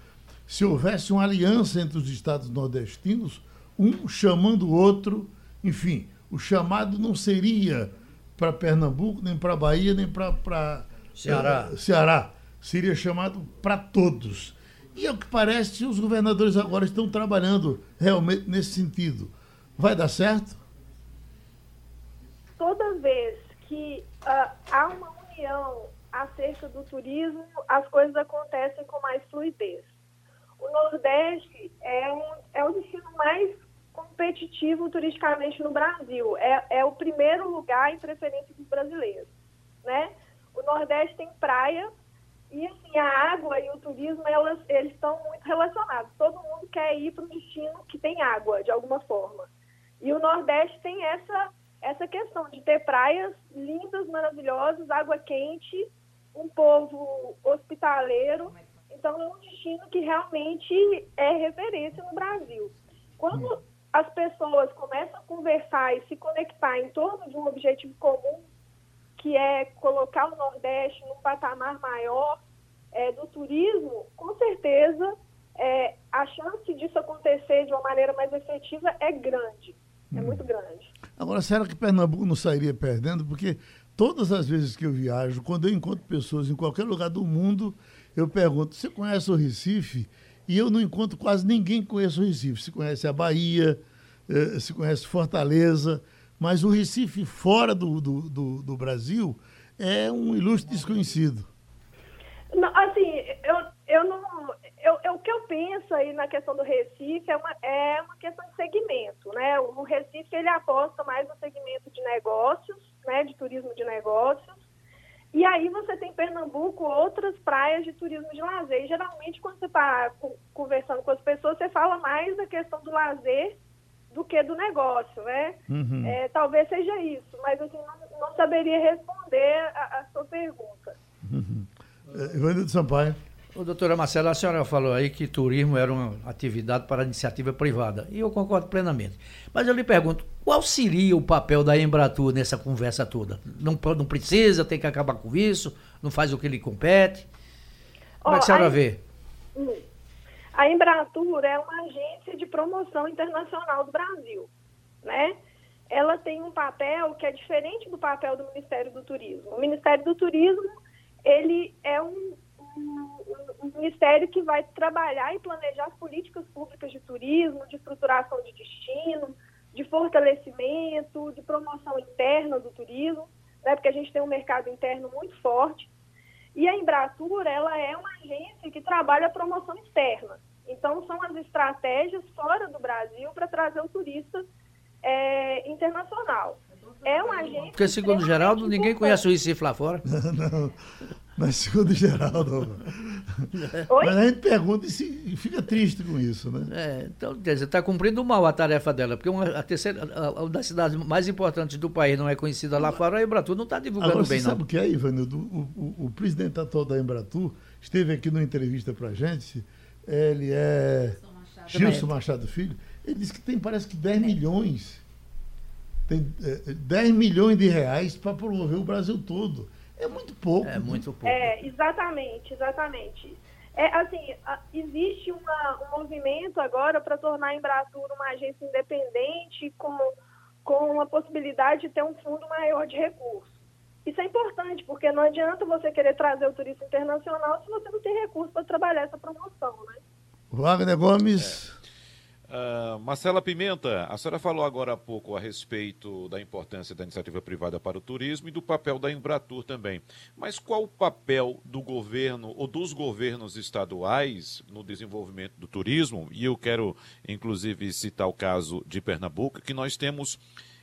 se houvesse uma aliança entre os estados nordestinos, um chamando o outro, enfim, o chamado não seria para Pernambuco, nem para Bahia, nem para
Ceará.
Uh, Ceará. Seria chamado para todos. E é o que parece, os governadores agora estão trabalhando realmente nesse sentido Vai dar certo?
Toda vez que uh, há uma união acerca do turismo, as coisas acontecem com mais fluidez. O Nordeste é, um, é o destino mais competitivo turisticamente no Brasil. É, é o primeiro lugar em preferência dos brasileiros. Né? O Nordeste tem praia e assim, a água e o turismo elas, eles estão muito relacionados. Todo mundo quer ir para um destino que tem água, de alguma forma. E o Nordeste tem essa, essa questão de ter praias lindas, maravilhosas, água quente, um povo hospitaleiro. Então, é um destino que realmente é referência no Brasil. Quando as pessoas começam a conversar e se conectar em torno de um objetivo comum, que é colocar o Nordeste num patamar maior é, do turismo, com certeza é, a chance disso acontecer de uma maneira mais efetiva é grande. É hum. muito grande.
Agora, será que Pernambuco não sairia perdendo? Porque todas as vezes que eu viajo, quando eu encontro pessoas em qualquer lugar do mundo, eu pergunto: você conhece o Recife? E eu não encontro quase ninguém que conheça o Recife. Se conhece a Bahia, eh, se conhece Fortaleza, mas o Recife fora do, do, do, do Brasil é um ilustre desconhecido.
Não, assim, eu, eu não. Eu, eu, o que eu penso aí na questão do Recife é uma, é uma questão de segmento, né? O Recife ele aposta mais no segmento de negócios, né? De turismo de negócios. E aí você tem Pernambuco, outras praias de turismo de lazer. E geralmente, quando você está conversando com as pessoas, você fala mais da questão do lazer do que do negócio, né? Uhum. É, talvez seja isso, mas assim, não, não saberia responder a, a sua pergunta.
Uhum. É, Sampaio.
Ô, doutora Marcela, a senhora falou aí que turismo era uma atividade para iniciativa privada, e eu concordo plenamente. Mas eu lhe pergunto, qual seria o papel da Embratur nessa conversa toda? Não, não precisa, tem que acabar com isso, não faz o que lhe compete? Como oh, é que a senhora aí... vê?
Hum. A Embratur é uma agência de promoção internacional do Brasil, né? Ela tem um papel que é diferente do papel do Ministério do Turismo. O Ministério do Turismo, ele é um, um, um ministério que vai trabalhar e planejar as políticas públicas de turismo, de estruturação de destino, de fortalecimento, de promoção interna do turismo, né? Porque a gente tem um mercado interno muito forte e a Embratur, ela é uma agência que trabalha a promoção externa. Então, são as estratégias fora do Brasil para trazer o turista é, internacional. É uma agência...
Porque, segundo Geraldo, ninguém conhece o Recife lá fora. <laughs>
Não, mas segundo Geraldo... Oi? Mas a gente pergunta e fica triste com isso, né?
É, então, quer dizer, está cumprindo mal a tarefa dela, porque uma, a terceira, a, a, das cidades mais importantes do país não é conhecida lá fora, a Embratur não está divulgando
Agora,
bem,
você
não.
sabe o que é, Ivanildo? O, o, o, presidente atual da Embratur esteve aqui numa entrevista para a gente, ele é Gilson Machado Filho, ele disse que tem, parece que 10 milhões, tem é, 10 milhões de reais para promover o Brasil todo. É muito pouco.
É muito pouco.
É, exatamente, exatamente. É, assim, existe uma, um movimento agora para tornar a Embratur uma agência independente com, com a possibilidade de ter um fundo maior de recursos. Isso é importante, porque não adianta você querer trazer o turista internacional se você não tem recurso para trabalhar essa promoção, né?
Wagner Gomes.
É. Uh, Marcela Pimenta, a senhora falou agora há pouco a respeito da importância da iniciativa privada para o turismo e do papel da Embratur também. Mas qual o papel do governo ou dos governos estaduais no desenvolvimento do turismo? E eu quero, inclusive, citar o caso de Pernambuco, que nós temos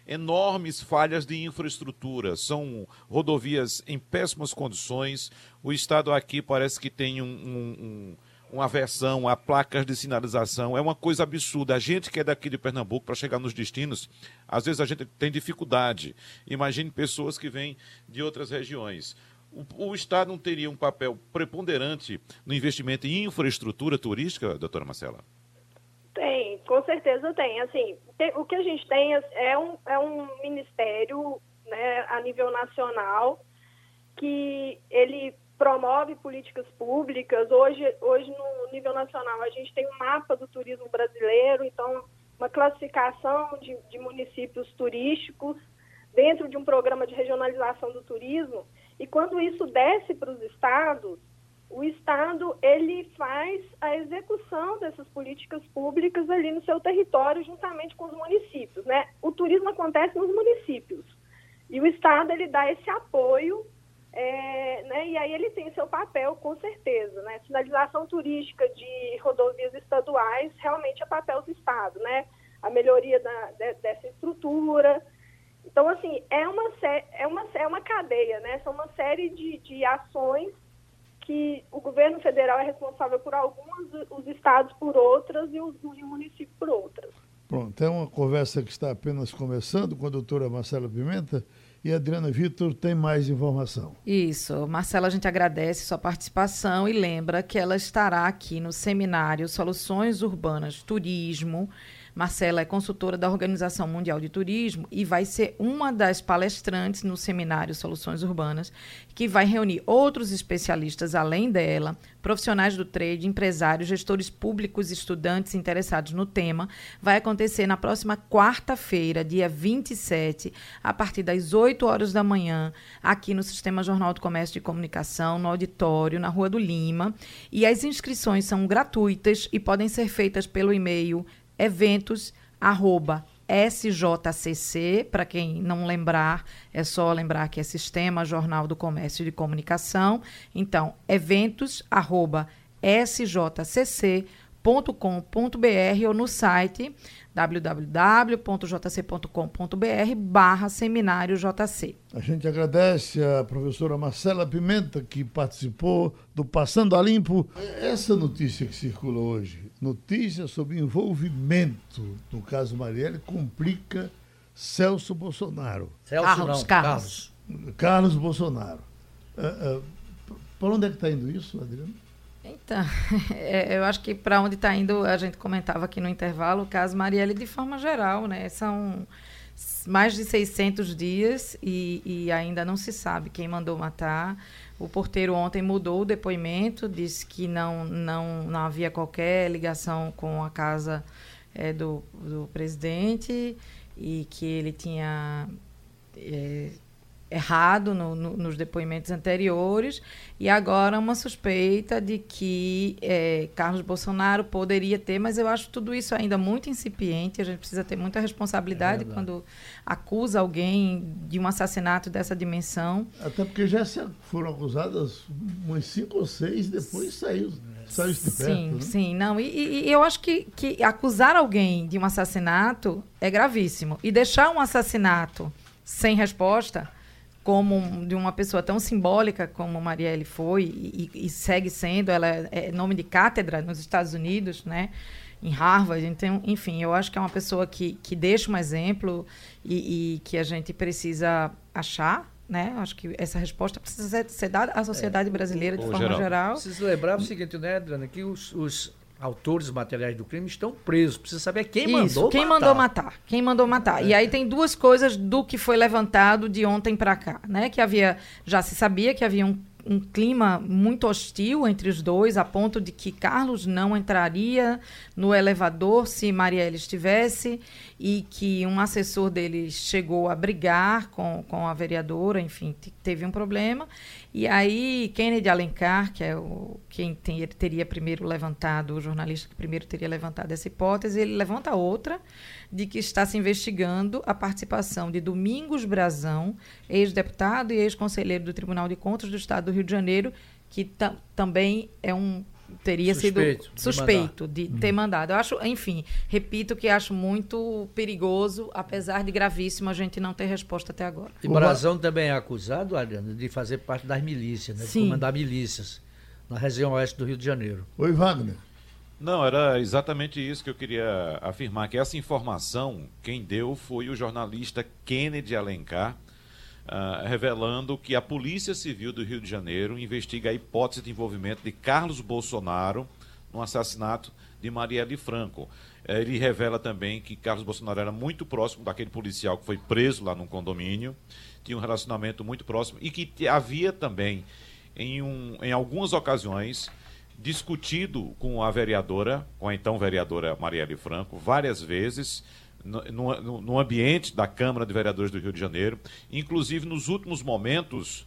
enormes falhas de infraestrutura, são rodovias em péssimas condições. O Estado aqui parece que tem um, um, um uma versão a placas de sinalização. É uma coisa absurda. A gente que é daqui de Pernambuco, para chegar nos destinos, às vezes a gente tem dificuldade. Imagine pessoas que vêm de outras regiões. O, o, Estado não teria um papel preponderante no investimento em infraestrutura turística, doutora Marcela?
Tem, com certeza tem. Assim, tem, o que a gente tem é um, é um ministério né, a nível nacional que ele promove políticas públicas. Hoje, hoje, no nível nacional, a gente tem um mapa do turismo brasileiro, então, uma classificação de, de municípios turísticos dentro de um programa de regionalização do turismo. E quando isso desce para os estados, o Estado ele faz a execução dessas políticas públicas ali no seu território, juntamente com os municípios. Né? O turismo acontece nos municípios e o Estado ele dá esse apoio, é, né? e aí ele tem seu papel, com certeza. Né? Sinalização turística de rodovias estaduais realmente é papel do Estado, né? a melhoria da, de, dessa estrutura. Então, assim, é uma, é uma, é uma cadeia, né? são uma série de, de ações que o governo federal é responsável por algumas, os estados por outras e, e o município por outras.
Pronto, é uma conversa que está apenas começando com a doutora Marcela Pimenta e Adriana Vitor tem mais informação.
Isso. Marcela, a gente agradece sua participação e lembra que ela estará aqui no seminário Soluções Urbanas Turismo Marcela é consultora da Organização Mundial de Turismo e vai ser uma das palestrantes no seminário Soluções Urbanas, que vai reunir outros especialistas além dela, profissionais do trade, empresários, gestores públicos, estudantes interessados no tema. Vai acontecer na próxima quarta-feira, dia 27, a partir das 8 horas da manhã, aqui no Sistema Jornal do Comércio de Comunicação, no auditório, na Rua do Lima. E as inscrições são gratuitas e podem ser feitas pelo e-mail eventos arroba SJCC, para quem não lembrar, é só lembrar que é Sistema Jornal do Comércio e de Comunicação. Então, eventos arroba ou no site www.jc.com.br barra seminário JC.
A gente agradece a professora Marcela Pimenta que participou do Passando a Limpo. Essa notícia que circula hoje, notícia sobre envolvimento no caso Marielle, complica Celso Bolsonaro.
Celso Carlos, não, Carlos.
Carlos. Carlos Bolsonaro. Uh, uh, para onde é que está indo isso, Adriano?
Então, <laughs> é, eu acho que para onde está indo, a gente comentava aqui no intervalo, o caso Marielle de forma geral, né? São mais de 600 dias e, e, ainda não se sabe quem mandou matar. O porteiro ontem mudou o depoimento, disse que não, não, não havia qualquer ligação com a casa é, do, do presidente e que ele tinha é, errado no, no, nos depoimentos anteriores e agora uma suspeita de que é, Carlos Bolsonaro poderia ter, mas eu acho tudo isso ainda muito incipiente. A gente precisa ter muita responsabilidade é quando acusa alguém de um assassinato dessa dimensão.
Até porque já foram acusadas umas cinco ou seis, depois saiu. Saiu de perto,
sim,
né?
sim, não. E, e eu acho que, que acusar alguém de um assassinato é gravíssimo. E deixar um assassinato sem resposta como de uma pessoa tão simbólica como Marielle foi e, e segue sendo, ela é, é nome de cátedra nos Estados Unidos, né? Em Harvard, então, enfim, eu acho que é uma pessoa que, que deixa um exemplo e, e que a gente precisa achar, né? Acho que essa resposta precisa ser, ser dada à sociedade é, brasileira de forma geral. geral.
Preciso lembrar o seguinte, né, Adriana, que os, os autores materiais do crime estão presos. Precisa saber quem Isso, mandou
quem matar. mandou matar. Quem mandou matar. É. E aí tem duas coisas do que foi levantado de ontem para cá, né? Que havia já se sabia que havia um um clima muito hostil entre os dois, a ponto de que Carlos não entraria no elevador se Marielle estivesse, e que um assessor dele chegou a brigar com, com a vereadora, enfim, teve um problema. E aí, Kennedy Alencar, que é o, quem tem, teria primeiro levantado, o jornalista que primeiro teria levantado essa hipótese, ele levanta outra, de que está se investigando a participação de Domingos Brazão, ex-deputado e ex-conselheiro do Tribunal de Contas do Estado do Rio de Janeiro, que também é um teria suspeito sido suspeito de, de ter uhum. mandado. Eu acho, enfim, repito que acho muito perigoso, apesar de gravíssimo, a gente não ter resposta até agora.
E Brazão também é acusado, Adriano, de fazer parte das milícias, né? de Sim. comandar milícias na região oeste do Rio de Janeiro.
Oi, Wagner.
Não, era exatamente isso que eu queria afirmar, que essa informação, quem deu foi o jornalista Kennedy Alencar, uh, revelando que a Polícia Civil do Rio de Janeiro investiga a hipótese de envolvimento de Carlos Bolsonaro no assassinato de Marielle Franco. Eh, ele revela também que Carlos Bolsonaro era muito próximo daquele policial que foi preso lá no condomínio, tinha um relacionamento muito próximo e que havia também, em, um, em algumas ocasiões, discutido com a vereadora, com a então vereadora Marielle Franco, várias vezes, no, no, no, ambiente da Câmara de Vereadores do Rio de Janeiro. Inclusive, nos últimos momentos,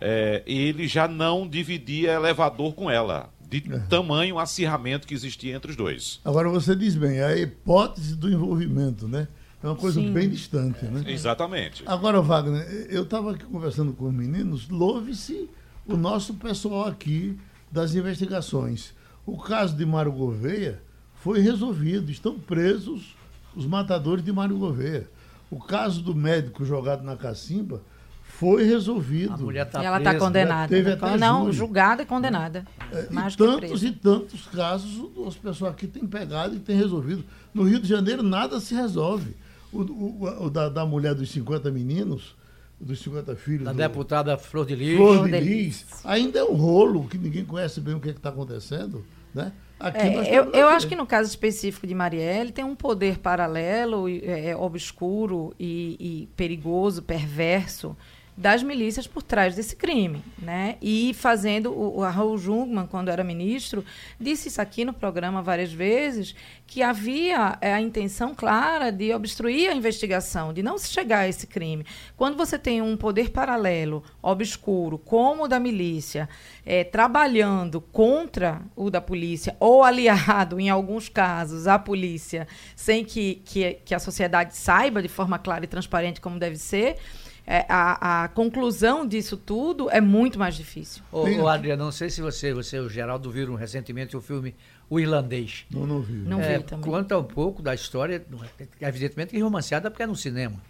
é, ele já não dividia elevador com ela, de
É.
tamanho acirramento que existia entre os dois.
Agora você diz bem, a hipótese do envolvimento, né? É uma coisa
Sim.
bem distante, né?
Exatamente.
Agora, Wagner, eu estava aqui conversando com os meninos, louve-se o nosso pessoal aqui das investigações. O caso de Mário Gouveia foi resolvido, estão presos os matadores de Mário Gouveia. O caso do médico jogado na cacimba foi resolvido.
A mulher está
e ela está
presa.
condenada.
teve até
não,
júri.
julgada e condenada.
É, e tantos
presa.
e tantos casos as pessoas aqui têm pegado e têm resolvido. No Rio de Janeiro nada se resolve. O, o- o da, da mulher dos 50 meninos, dos 50 filhos.
Da
do-
deputada Flor de Lis.
Flor de
de
Lis, ainda é um rolo que ninguém conhece bem o que está acontecendo. Né?
É, eu, eu acho que no caso específico de Marielle tem um poder paralelo, e, é, obscuro e, e perigoso, perverso das milícias por trás desse crime, né? E fazendo o, o Raul Jungmann, quando era ministro, disse isso aqui no programa várias vezes que havia é, a intenção clara de obstruir a investigação, de não se chegar a esse crime. Quando você tem um poder paralelo, obscuro, como o da milícia, é, trabalhando contra o da polícia ou aliado, em alguns casos, à polícia, sem que, que, que a sociedade saiba de forma clara e transparente como deve ser, é, a, a conclusão disso tudo é muito mais difícil.
Ô, ô. Adriano, não sei se você, você e o Geraldo viram recentemente o filme O Irlandês.
Não, não vi.
Não
É,
vi também.
Conta um pouco da história, evidentemente que romanceada porque é no cinema,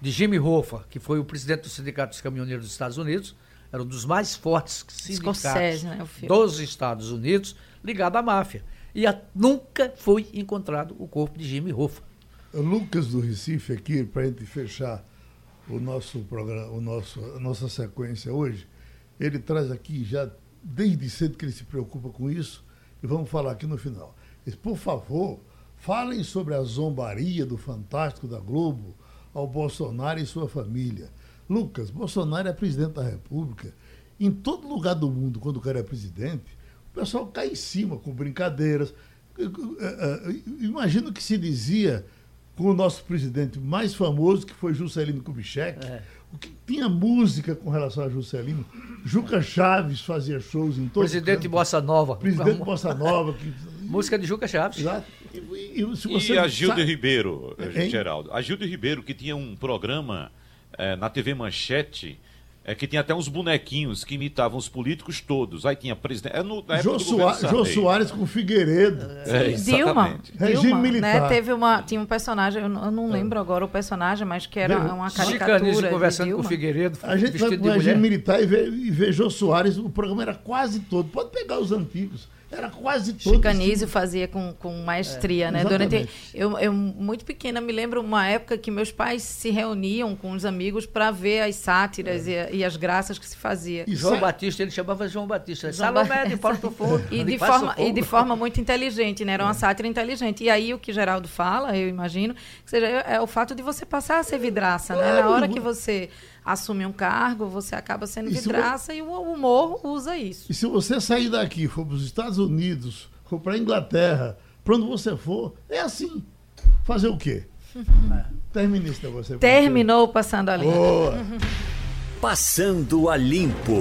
de Jimmy Hoffa, que foi o presidente do Sindicato dos Caminhoneiros dos Estados Unidos, era um dos mais fortes sindicatos
né,
dos Estados Unidos, ligado à máfia. E a- nunca foi encontrado o corpo de Jimmy Hoffa.
Lucas do Recife aqui, para a gente fechar o nosso programa, o nosso, a nossa sequência hoje, ele traz aqui já desde cedo que ele se preocupa com isso, e vamos falar aqui no final. Por favor, falem sobre a zombaria do Fantástico da Globo ao Bolsonaro e sua família. Lucas, Bolsonaro é presidente da República. Em todo lugar do mundo, quando o cara é presidente, o pessoal cai em cima com brincadeiras. Imagino que se dizia com o nosso presidente mais famoso, que foi Juscelino Kubitschek,
É.
o que tinha música com relação a Juscelino. Juca Chaves fazia shows em todo
Presidente. Bossa Nova.
Presidente <laughs> Bossa Nova. Que,
Música de Juca Chaves.
Exato. E, e- e se você
E a Gilda
sabe-
Ribeiro, eh,
Hein?
Geraldo. A Gilda Ribeiro, que tinha um programa eh, na TV Manchete, é, que tinha até uns bonequinhos que imitavam os políticos todos. Aí tinha presidente. É no, na época
Jô, Soa- Jô. Soares com Figueiredo.
É,
Dilma,
exatamente.
Regime
Dilma,
militar.
né? Teve uma, tinha um personagem, eu não, não lembro agora o personagem, mas que era uma caricatura de
conversando com o
Dilma.
Figueiredo,
A gente vai com o
de
regime militar e vê, e vê Jô Soares, o programa era quase todo. Pode pegar os antigos. Era quase todo.
Chicanísio fazia com, com maestria, né? Durante, eu, eu, muito pequena, me lembro uma época que meus pais se reuniam com os amigos para ver as sátiras e, e as graças que se fazia.
E
João
sa-
Batista, ele chamava João Batista.
João
Salomé de Porto Fundo.
E de, forma, e
fogo.
de forma muito inteligente, né? Era uma sátira inteligente. E aí o que Geraldo fala, eu imagino, que seja, é, é o fato de você passar a ser vidraça, né? Na hora que você assume um cargo, você acaba sendo
E se
vidraça e o humor usa isso.
E se você sair daqui, for para os Estados Unidos, for para a Inglaterra, para onde você for, é assim. Fazer o quê? Esse negócio aí.
Terminou passando a linha.
Boa.
Passando a Limpo.